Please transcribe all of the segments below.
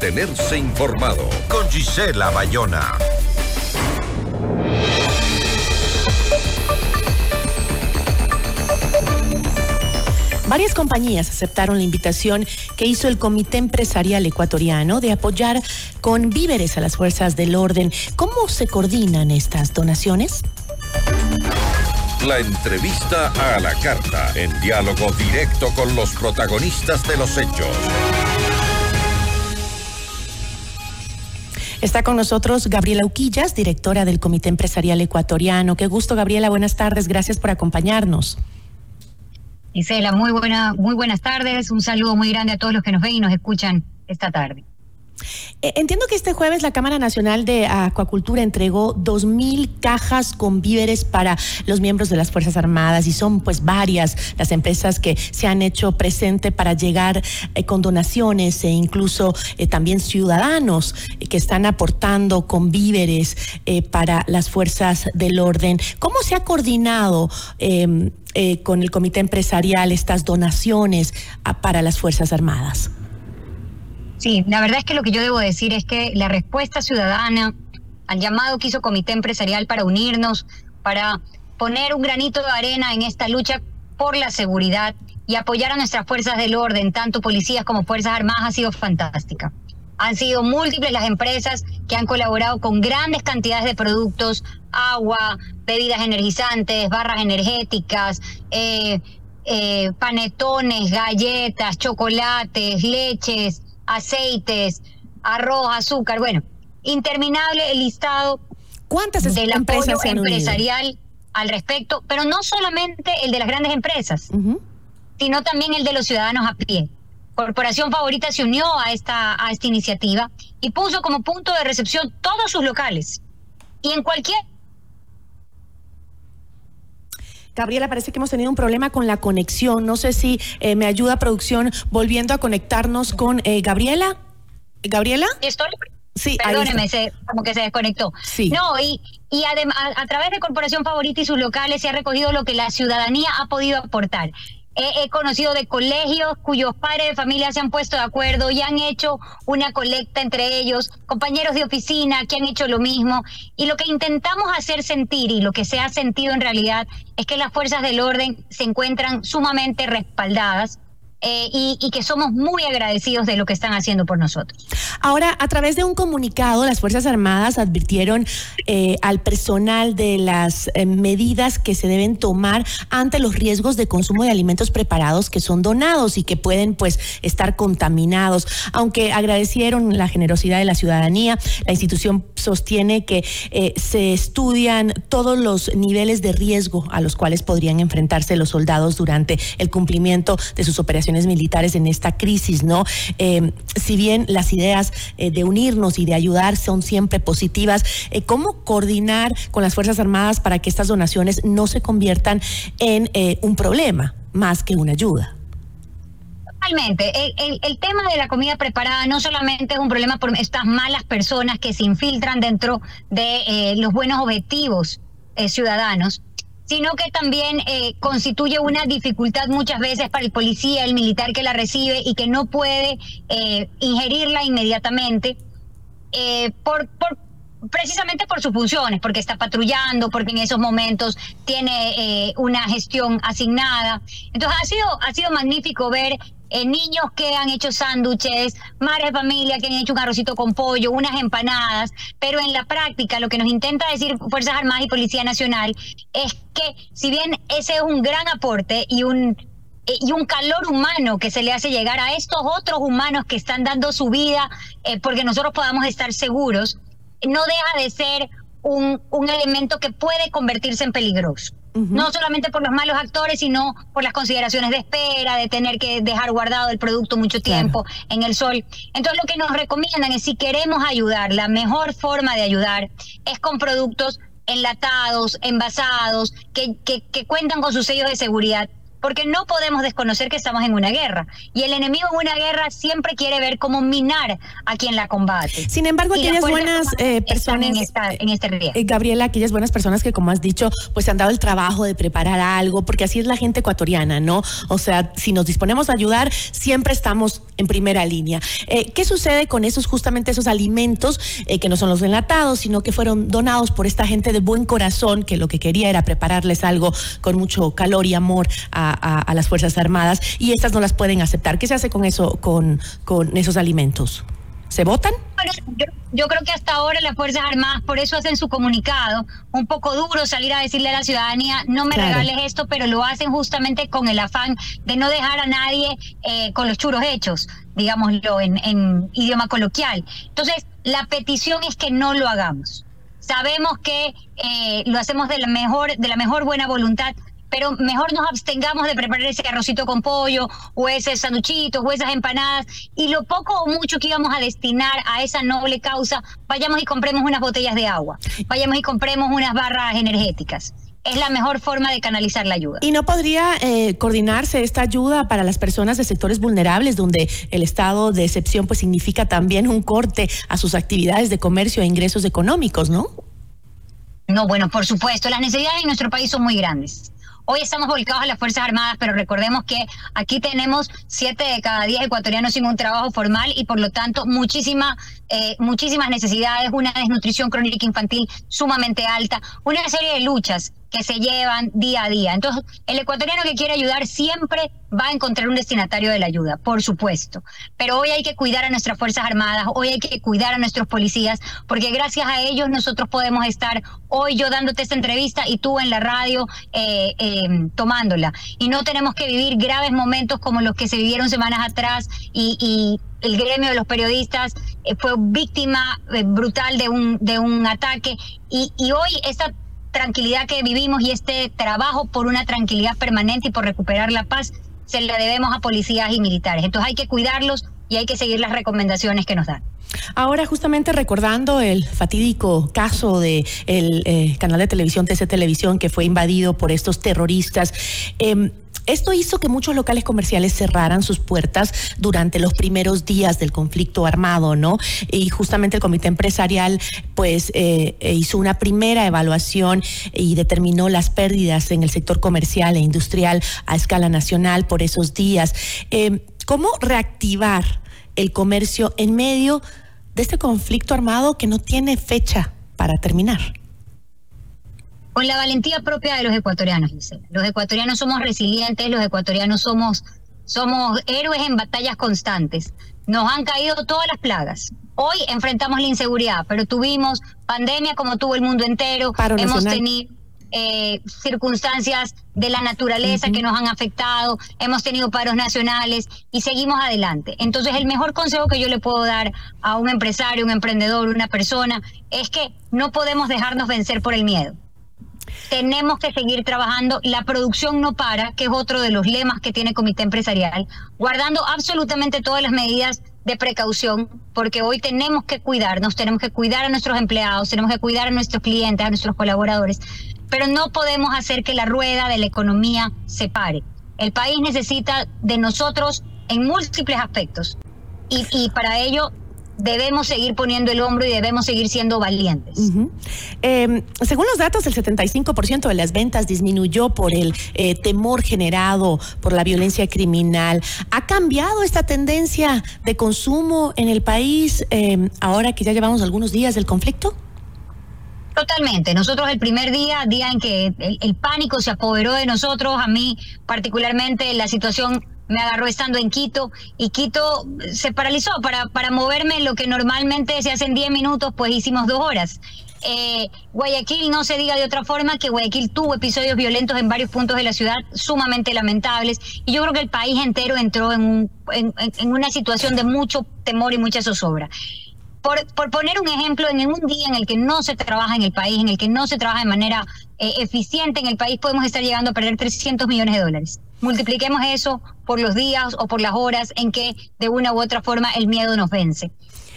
mantenerse informado. Con Gisela Bayona. Varias compañías aceptaron la invitación que hizo el Comité Empresarial Ecuatoriano de apoyar con víveres a las fuerzas del orden. ¿Cómo se coordinan estas donaciones? La entrevista a la carta, en diálogo directo con los protagonistas de los hechos. Está con nosotros Gabriela Uquillas, directora del Comité Empresarial Ecuatoriano. Qué gusto, Gabriela. Buenas tardes. Gracias por acompañarnos. Isela, muy, buena, muy buenas tardes. Un saludo muy grande a todos los que nos ven y nos escuchan esta tarde. Eh, entiendo que este jueves la Cámara Nacional de Acuacultura entregó dos mil cajas con víveres para los miembros de las Fuerzas Armadas y son pues varias las empresas que se han hecho presente para llegar eh, con donaciones e incluso eh, también ciudadanos que están aportando con víveres para las fuerzas del orden. ¿Cómo se ha coordinado em, con el Comité Empresarial estas donaciones ah, para las Fuerzas Armadas? Sí, la verdad es que lo que yo debo decir es que la respuesta ciudadana al llamado que hizo Comité Empresarial para unirnos, para poner un granito de arena en esta lucha por la seguridad y apoyar a nuestras fuerzas del orden, tanto policías como fuerzas armadas, ha sido fantástica. Han sido múltiples las empresas que han colaborado con grandes cantidades de productos, agua, bebidas energizantes, barras energéticas, eh, eh, panetones, galletas, chocolates, leches, aceites, arroz, azúcar, bueno, interminable el listado ¿Cuántas del apoyo empresarial al respecto, pero no solamente el de las grandes empresas, sino también el de los ciudadanos a pie. Corporación Favorita se unió a esta, a esta iniciativa y puso como punto de recepción todos sus locales. Y en cualquier Gabriela, parece que hemos tenido un problema con la conexión. No sé si eh, me ayuda producción volviendo a conectarnos con eh, Gabriela. ¿Gabriela? Sí, Perdóneme, como que se desconectó. Sí. No, y, y además, a, través de Corporación Favorita y sus locales se ha recogido lo que la ciudadanía ha podido aportar he, conocido de colegios cuyos padres de familia se han puesto de acuerdo y han hecho una colecta entre ellos, compañeros de oficina que han hecho lo mismo. Y lo que intentamos hacer sentir y lo que se ha sentido en realidad es que las fuerzas del orden se encuentran sumamente respaldadas eh, y, que somos muy agradecidos de lo que están haciendo por nosotros. Ahora, a través de un comunicado, las Fuerzas Armadas advirtieron eh, al personal de las eh, medidas que se deben tomar ante los riesgos de consumo de alimentos preparados que son donados y que pueden pues estar contaminados. Aunque agradecieron la generosidad de la ciudadanía, la institución sostiene que se estudian todos los niveles de riesgo a los cuales podrían enfrentarse los soldados durante el cumplimiento de sus operaciones militares en esta crisis, ¿no? Eh, si bien las ideas eh, de unirnos y de ayudar son siempre positivas, eh, ¿cómo coordinar con las Fuerzas Armadas para que estas donaciones no se conviertan en un problema más que una ayuda? Totalmente. El, tema de la comida preparada no solamente es un problema por estas malas personas que se infiltran dentro de los buenos objetivos ciudadanos, sino que también eh, constituye una dificultad muchas veces para el policía, el militar que la recibe y que no puede eh, ingerirla inmediatamente eh, por, por precisamente por sus funciones, porque está patrullando, porque en esos momentos tiene una gestión asignada. Entonces ha sido, ha sido magnífico ver eh, niños que han hecho sándwiches, madres de familia que han hecho un arrocito con pollo, unas empanadas, pero en la práctica lo que nos intenta decir Fuerzas Armadas y Policía Nacional es que si bien ese es un gran aporte y un eh, y un calor humano que se le hace llegar a estos otros humanos que están dando su vida eh, porque nosotros podamos estar seguros, no deja de ser un, un elemento que puede convertirse en peligroso no solamente por los malos actores, sino por las consideraciones de espera, de tener que dejar guardado el producto mucho tiempo en el sol. Entonces lo que nos recomiendan es si queremos ayudar, la mejor forma de ayudar es con productos enlatados, envasados, que, que, que cuentan con sus sellos de seguridad porque no podemos desconocer que estamos en una guerra. Y el enemigo en una guerra siempre quiere ver cómo minar a quien la combate. Sin embargo, aquellas buenas eh, personas, en, este riesgo. Eh, Gabriela, aquellas buenas personas que, como has dicho, pues se han dado el trabajo de preparar algo, porque así es la gente ecuatoriana, ¿no? O sea, si nos disponemos a ayudar, siempre estamos en primera línea. Eh, ¿Qué sucede con esos, justamente esos alimentos que no son los enlatados, sino que fueron donados por esta gente de buen corazón, que lo que quería era prepararles algo con mucho calor y amor a a, las Fuerzas Armadas y estas no las pueden aceptar. ¿Qué se hace con eso, con, con esos alimentos? ¿Se votan? yo, creo que hasta ahora las Fuerzas Armadas por eso hacen su comunicado, un poco duro salir a decirle a la ciudadanía, no me regales esto, pero lo hacen justamente con el afán de no dejar a nadie eh, con los churos hechos, digámoslo en, en idioma coloquial. Entonces, la petición es que no lo hagamos. Sabemos que eh, lo hacemos de la mejor, de la mejor buena voluntad, pero mejor nos abstengamos de preparar ese arrocito con pollo o ese sanduchito o esas empanadas y lo poco o mucho que íbamos a destinar a esa noble causa, vayamos y compremos unas botellas de agua, vayamos y compremos unas barras energéticas. Es la mejor forma de canalizar la ayuda. ¿Y no podría eh, coordinarse esta ayuda para las personas de sectores vulnerables donde el estado de excepción pues significa también un corte a sus actividades de comercio e ingresos económicos, ¿no? No, bueno, por supuesto, las necesidades en nuestro país son muy grandes. Hoy estamos volcados a las Fuerzas Armadas, pero recordemos que aquí tenemos siete de cada diez ecuatorianos sin un trabajo formal y por lo tanto muchísima, eh, muchísimas necesidades, una desnutrición crónica infantil sumamente alta, una serie de luchas que se llevan día a día. Entonces, el ecuatoriano que quiere ayudar siempre va a encontrar un destinatario de la ayuda, por supuesto. Pero hoy hay que cuidar a nuestras Fuerzas Armadas, hoy hay que cuidar a nuestros policías, porque gracias a ellos nosotros podemos estar hoy yo dándote esta entrevista y tú en la radio eh, eh, tomándola. Y no tenemos que vivir graves momentos como los que se vivieron semanas atrás y, el gremio de los periodistas eh, fue víctima brutal de un, de un ataque. Y, y hoy esta tranquilidad que vivimos y este trabajo por una tranquilidad permanente y por recuperar la paz se le debemos a policías y militares. Entonces hay que cuidarlos y hay que seguir las recomendaciones que nos dan. Ahora, justamente recordando el fatídico caso de el eh, canal de televisión TC Televisión que fue invadido por estos terroristas, eh, esto hizo que muchos locales comerciales cerraran sus puertas durante los primeros días del conflicto armado, ¿no? Y justamente el comité empresarial, pues, eh, eh, hizo una primera evaluación y determinó las pérdidas en el sector comercial e industrial a escala nacional por esos días. Eh, ¿Cómo reactivar el comercio en medio de este conflicto armado que no tiene fecha para terminar? Con la valentía propia de los ecuatorianos, dice. Los ecuatorianos somos resilientes, los ecuatorianos somos, somos héroes en batallas constantes. Nos han caído todas las plagas. Hoy enfrentamos la inseguridad, pero tuvimos pandemia como tuvo el mundo entero. Hemos tenido eh, circunstancias de la naturaleza que nos han afectado, hemos tenido paros nacionales y seguimos adelante. Entonces, el mejor consejo que yo le puedo dar a un empresario, un emprendedor, una persona, es que no podemos dejarnos vencer por el miedo tenemos que seguir trabajando. La producción no para, que es otro de los lemas que tiene el Comité Empresarial, guardando absolutamente todas las medidas de precaución, porque hoy tenemos que cuidarnos, tenemos que cuidar a nuestros empleados, tenemos que cuidar a nuestros clientes, a nuestros colaboradores, pero no podemos hacer que la rueda de la economía se pare. El país necesita de nosotros en múltiples aspectos y, y para ello debemos seguir poniendo el hombro y debemos seguir siendo valientes. Em, según los datos, el 75% de las ventas disminuyó por el eh, temor generado por la violencia criminal. ¿Ha cambiado esta tendencia de consumo en el país em, ahora que ya llevamos algunos días del conflicto? Totalmente. Nosotros el primer día, día en que el pánico se apoderó de nosotros, a mí particularmente la situación me agarró estando en Quito y Quito se paralizó para, para moverme lo que normalmente se hace en 10 minutos, pues hicimos dos horas. Eh, Guayaquil no se diga de otra forma que Guayaquil tuvo episodios violentos en varios puntos de la ciudad sumamente lamentables y yo creo que el país entero entró en, un, en, una situación de mucho temor y mucha zozobra. Por, por, poner un ejemplo, en un día en el que no se trabaja en el país, en el que no se trabaja de manera eh, eficiente en el país, podemos estar llegando a perder 300 millones de dólares. Multipliquemos eso por los días o por las horas en que de una u otra forma el miedo nos vence.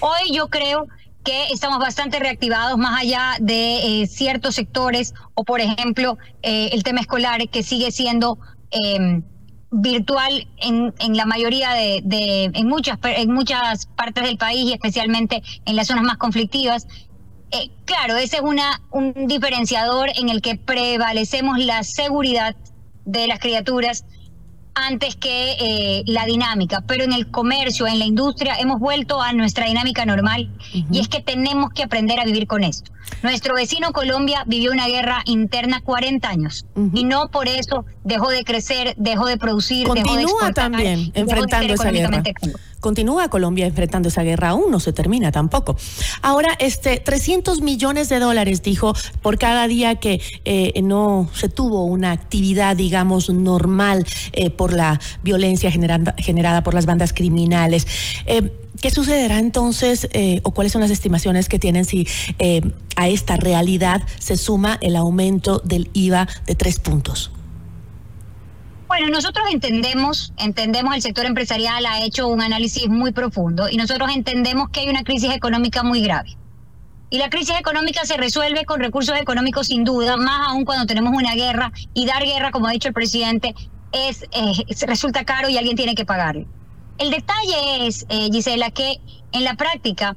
Hoy yo creo que estamos bastante reactivados más allá de eh, ciertos sectores o por ejemplo eh, el tema escolar que sigue siendo em, virtual en, en, la mayoría de, de, en muchas en muchas partes del país y especialmente en las zonas más conflictivas eh, claro ese es una un diferenciador en el que prevalecemos la seguridad de las criaturas antes que eh, la dinámica, pero en el comercio, en la industria, hemos vuelto a nuestra dinámica normal y es que tenemos que aprender a vivir con esto. Nuestro vecino Colombia vivió una guerra interna 40 años y no por eso dejó de crecer, dejó de producir, Continúa dejó de también enfrentando esa guerra. Continúa Colombia enfrentando esa guerra, aún no se termina tampoco. Ahora, este 300 millones de dólares, dijo, por cada día que eh, no se tuvo una actividad, digamos, normal eh, por la violencia generada, generada por las bandas criminales. Eh, ¿Qué sucederá entonces eh, o cuáles son las estimaciones que tienen si eh, a esta realidad se suma el aumento del IVA de tres puntos? Bueno, nosotros entendemos, entendemos, el sector empresarial ha hecho un análisis muy profundo y nosotros entendemos que hay una crisis económica muy grave. Y la crisis económica se resuelve con recursos económicos sin duda, más aún cuando tenemos una guerra y dar guerra, como ha dicho el presidente, es, eh, resulta caro y alguien tiene que pagarlo. El detalle es, eh, Gisela, que en la práctica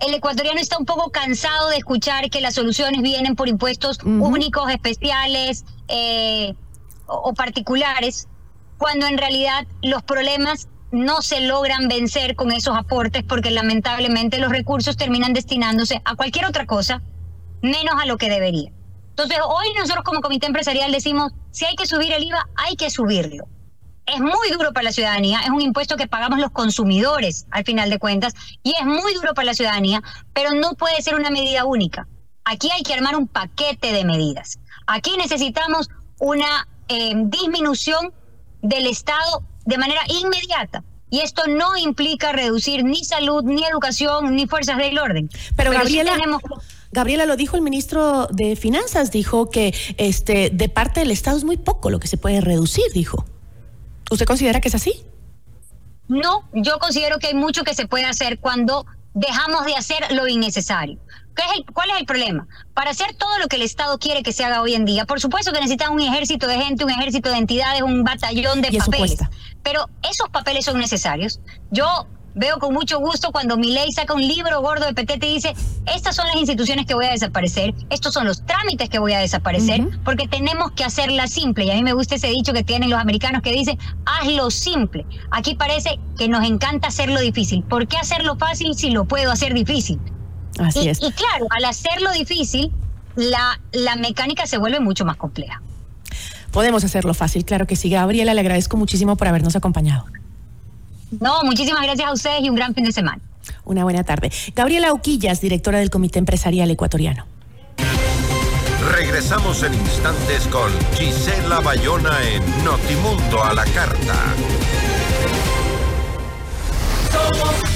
el ecuatoriano está un poco cansado de escuchar que las soluciones vienen por impuestos únicos, especiales eh, o, particulares, cuando en realidad los problemas no se logran vencer con esos aportes porque lamentablemente los recursos terminan destinándose a cualquier otra cosa menos a lo que debería. Entonces, hoy nosotros como comité empresarial decimos, si hay que subir el IVA, hay que subirlo es muy duro para la ciudadanía, es un impuesto que pagamos los consumidores al final de cuentas y es muy duro para la ciudadanía, pero no puede ser una medida única. Aquí hay que armar un paquete de medidas. Aquí necesitamos una eh, disminución del Estado de manera inmediata. Y esto no implica reducir ni salud, ni educación, ni fuerzas del orden. Pero, Gabriela, Gabriela lo dijo el ministro de Finanzas, dijo que este de parte del Estado es muy poco lo que se puede reducir, dijo. ¿Usted considera que es así? No, yo considero que hay mucho que se puede hacer cuando dejamos de hacer lo innecesario. es ¿Cuál es el problema? Para hacer todo lo que el Estado quiere que se haga hoy en día, por supuesto que necesita un ejército de gente, un ejército de entidades, un batallón de papeles. Pero esos papeles son necesarios. Yo veo con mucho gusto cuando mi ley saca un libro gordo de PT y dice, estas son las instituciones que voy a desaparecer, estos son los trámites que voy a desaparecer, porque tenemos que hacerla simple. Y a mí me gusta ese dicho que tienen los americanos que dice, hazlo simple. Aquí parece que nos encanta hacerlo difícil. ¿Por qué hacerlo fácil si lo puedo hacer difícil? Así y, es. Y claro, al hacerlo difícil, la, la mecánica se vuelve mucho más compleja. Podemos hacerlo fácil, claro que sí. Gabriela, le agradezco muchísimo por habernos acompañado. No, muchísimas gracias a ustedes y un gran fin de semana. Una buena tarde. Gabriela Uquillas, directora del Comité Empresarial Ecuatoriano. Regresamos en instantes con Gisela Bayona en Notimundo a la Carta. Somos